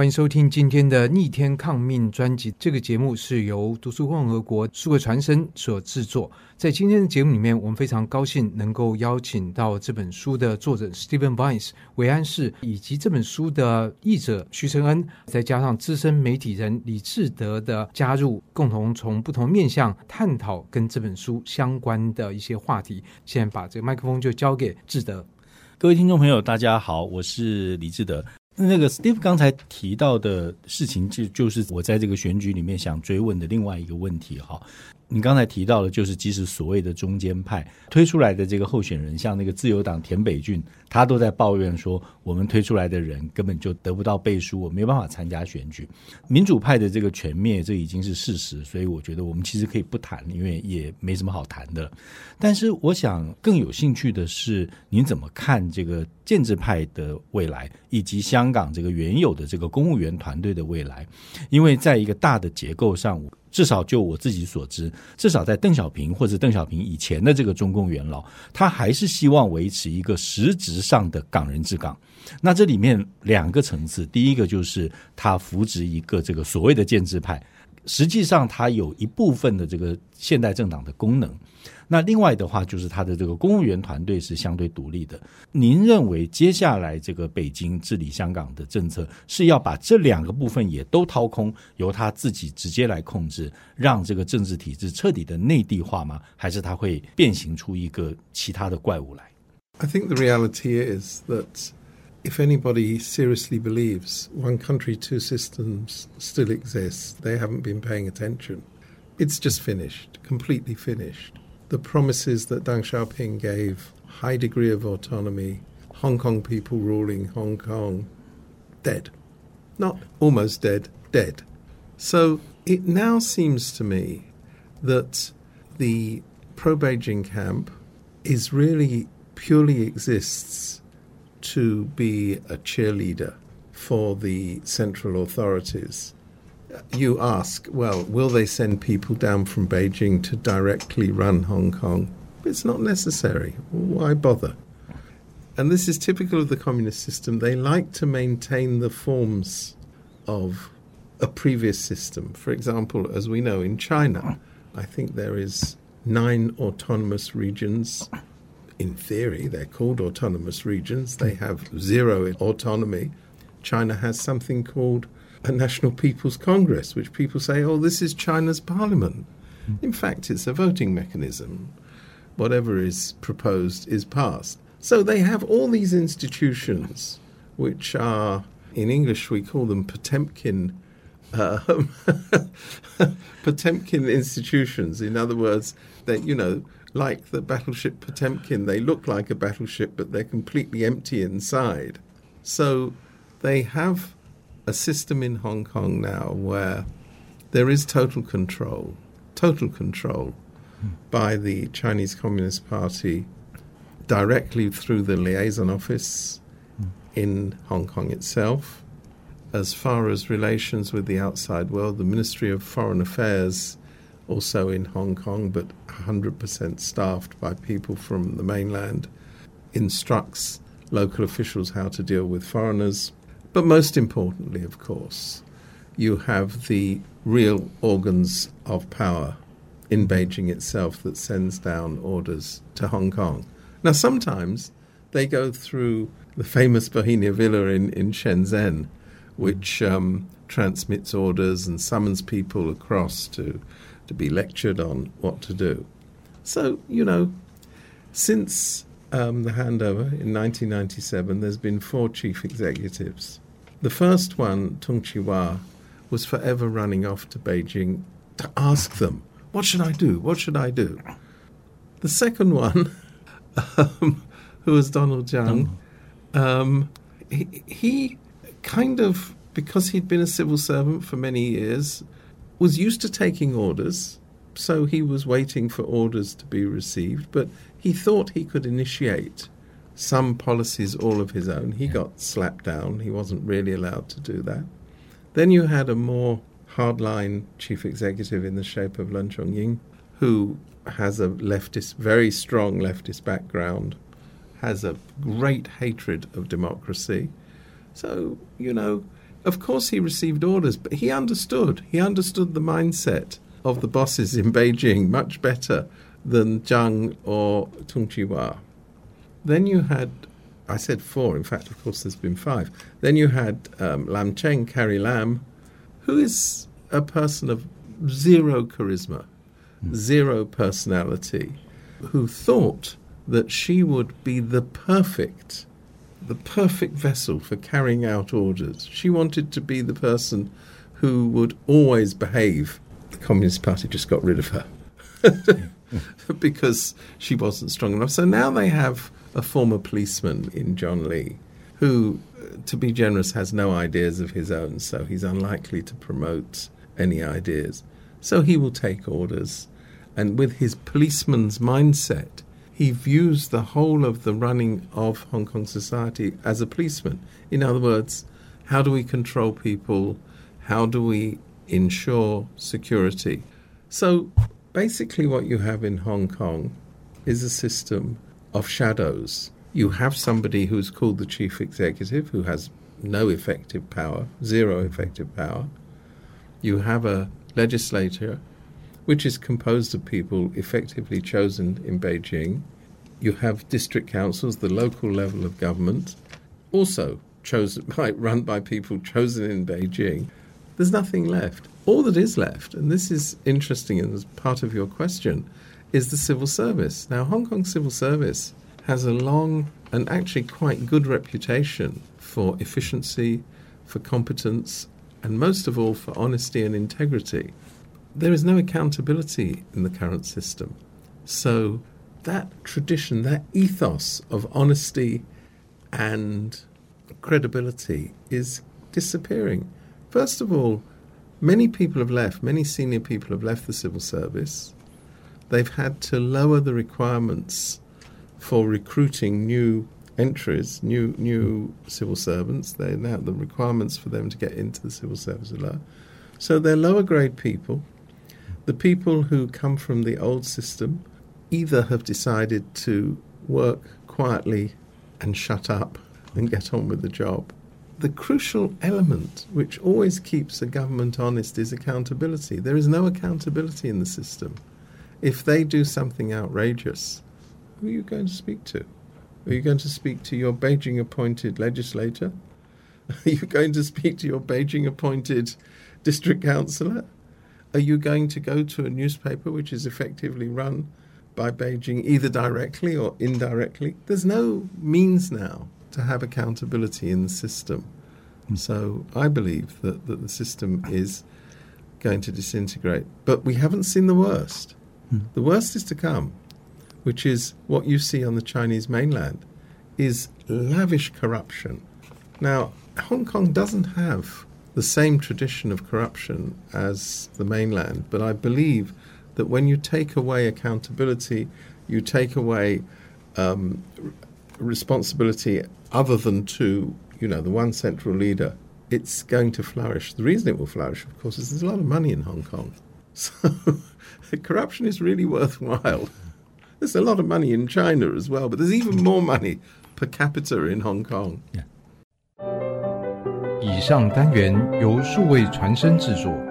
欢迎收听今天的逆天抗命专辑。这个节目是由读书共和国数位传声所制作。在今天的节目里面，我们非常高兴能够邀请到这本书的作者 Stephen Vines 韦安士，以及这本书的译者徐承恩，再加上资深媒体人李志德的加入，共同从不同面向探讨跟这本书相关的一些话题。现在把这个麦克风就交给志德。各位听众朋友，大家好，我是李志德。那个 Steve 刚才提到的事情，就就是我在这个选举里面想追问的另外一个问题哈。你刚才提到的，就是即使所谓的中间派推出来的这个候选人，像那个自由党田北俊，他都在抱怨说，我们推出来的人根本就得不到背书，我没办法参加选举。民主派的这个全灭，这已经是事实，所以我觉得我们其实可以不谈，因为也没什么好谈的。但是我想更有兴趣的是，您怎么看这个建制派的未来，以及香港这个原有的这个公务员团队的未来？因为在一个大的结构上。至少就我自己所知，至少在邓小平或者邓小平以前的这个中共元老，他还是希望维持一个实质上的港人治港。那这里面两个层次，第一个就是他扶植一个这个所谓的建制派，实际上他有一部分的这个现代政党的功能。那另外的话，就是他的这个公务员团队是相对独立的。您认为接下来这个北京治理香港的政策是要把这两个部分也都掏空，由他自己直接来控制，让这个政治体制彻底的内地化吗？还是他会变形出一个其他的怪物来？I think the reality is that if anybody seriously believes one country, two systems still exists, they haven't been paying attention. It's just finished, completely finished. the promises that Deng Xiaoping gave, high degree of autonomy, Hong Kong people ruling Hong Kong, dead. Not almost dead, dead. So it now seems to me that the pro Beijing camp is really purely exists to be a cheerleader for the central authorities you ask, well, will they send people down from Beijing to directly run Hong Kong? It's not necessary. Why bother? And this is typical of the communist system. They like to maintain the forms of a previous system. For example, as we know in China, I think there is nine autonomous regions. In theory, they're called autonomous regions. They have zero autonomy. China has something called a National People's Congress, which people say, oh, this is China's parliament. Mm. In fact, it's a voting mechanism. Whatever is proposed is passed. So they have all these institutions, which are, in English, we call them Potemkin. Um, Potemkin institutions. In other words, that you know, like the battleship Potemkin, they look like a battleship, but they're completely empty inside. So they have a system in Hong Kong now where there is total control, total control by the Chinese Communist Party directly through the liaison office in Hong Kong itself. As far as relations with the outside world, the Ministry of Foreign Affairs, also in Hong Kong, but 100% staffed by people from the mainland, instructs local officials how to deal with foreigners. But most importantly, of course, you have the real organs of power in Beijing itself that sends down orders to Hong Kong. Now, sometimes they go through the famous Bauhinia Villa in, in Shenzhen, which um, transmits orders and summons people across to, to be lectured on what to do. So, you know, since um, the handover in 1997, there's been four chief executives. The first one, Tung Chee-hwa, was forever running off to Beijing to ask them, what should I do? What should I do? The second one, um, who was Donald Tsang, um, he, he kind of, because he'd been a civil servant for many years, was used to taking orders so he was waiting for orders to be received, but he thought he could initiate some policies all of his own. He got slapped down. He wasn't really allowed to do that. Then you had a more hardline chief executive in the shape of Leung Chun-ying, who has a leftist, very strong leftist background, has a great hatred of democracy. So, you know, Of course, he received orders, but he understood. He understood the mindset of the bosses in Beijing much better than Tsang or Tung Chee-hwa. Then you had, I said four, in fact, of course, there's been five. Then you had um, Lam Cheng, Carrie Lam, who is a person of zero charisma, zero personality, who thought that she would be the perfect, the perfect vessel for carrying out orders. She wanted to be the person who would always behave. The Communist Party just got rid of her because she wasn't strong enough. So now they have a former policeman in John Lee who, uh, to be generous, has no ideas of his own, so he's unlikely to promote any ideas. So he will take orders. And with his policeman's mindset, he views the whole of the running of Hong Kong society as a policeman. In other words, how do we control people? How do we ensure security? So basically, what you have in Hong Kong is a system of shadows. You have somebody who's called the chief executive who has no effective power, zero effective power. You have a legislature which is composed of people effectively chosen in Beijing. You have district councils, the local level of government, also chosen by, run by people chosen in Beijing. There's nothing left. All that is left, and this is interesting and as part of your question, is the civil service. Now, Hong Kong civil service has a long and actually quite good reputation for efficiency, for competence, and most of all for honesty and integrity. There is no accountability in the current system. So, that tradition, that ethos of honesty and credibility is disappearing. First of all, many people have left, many senior people have left the civil service. They've had to lower the requirements for recruiting new entries, new new civil servants. They now the requirements for them to get into the civil service are low. So they're lower grade people. The people who come from the old system either have decided to work quietly and shut up and get on with the job. The crucial element which always keeps a government honest is accountability. There is no accountability in the system. If they do something outrageous, who are you going to speak to? Are you going to speak to your Beijing appointed legislator? Are you going to speak to your Beijing appointed district councillor? Are you going to go to a newspaper which is effectively run by Beijing either directly or indirectly? There's no means now to have accountability in the system. So I believe that, that the system is going to disintegrate. But we haven't seen the worst. The worst is to come, which is what you see on the Chinese mainland, is lavish corruption. Now, Hong Kong doesn't have the same tradition of corruption as the mainland, but I believe that when you take away accountability, you take away um, responsibility other than to, you know, the one central leader, it's going to flourish. The reason it will flourish, of course, is there's a lot of money in Hong Kong. So corruption is really worthwhile. There's a lot of money in China as well, but there's even more money per capita in Hong Kong. 以上单元由数位传声制作。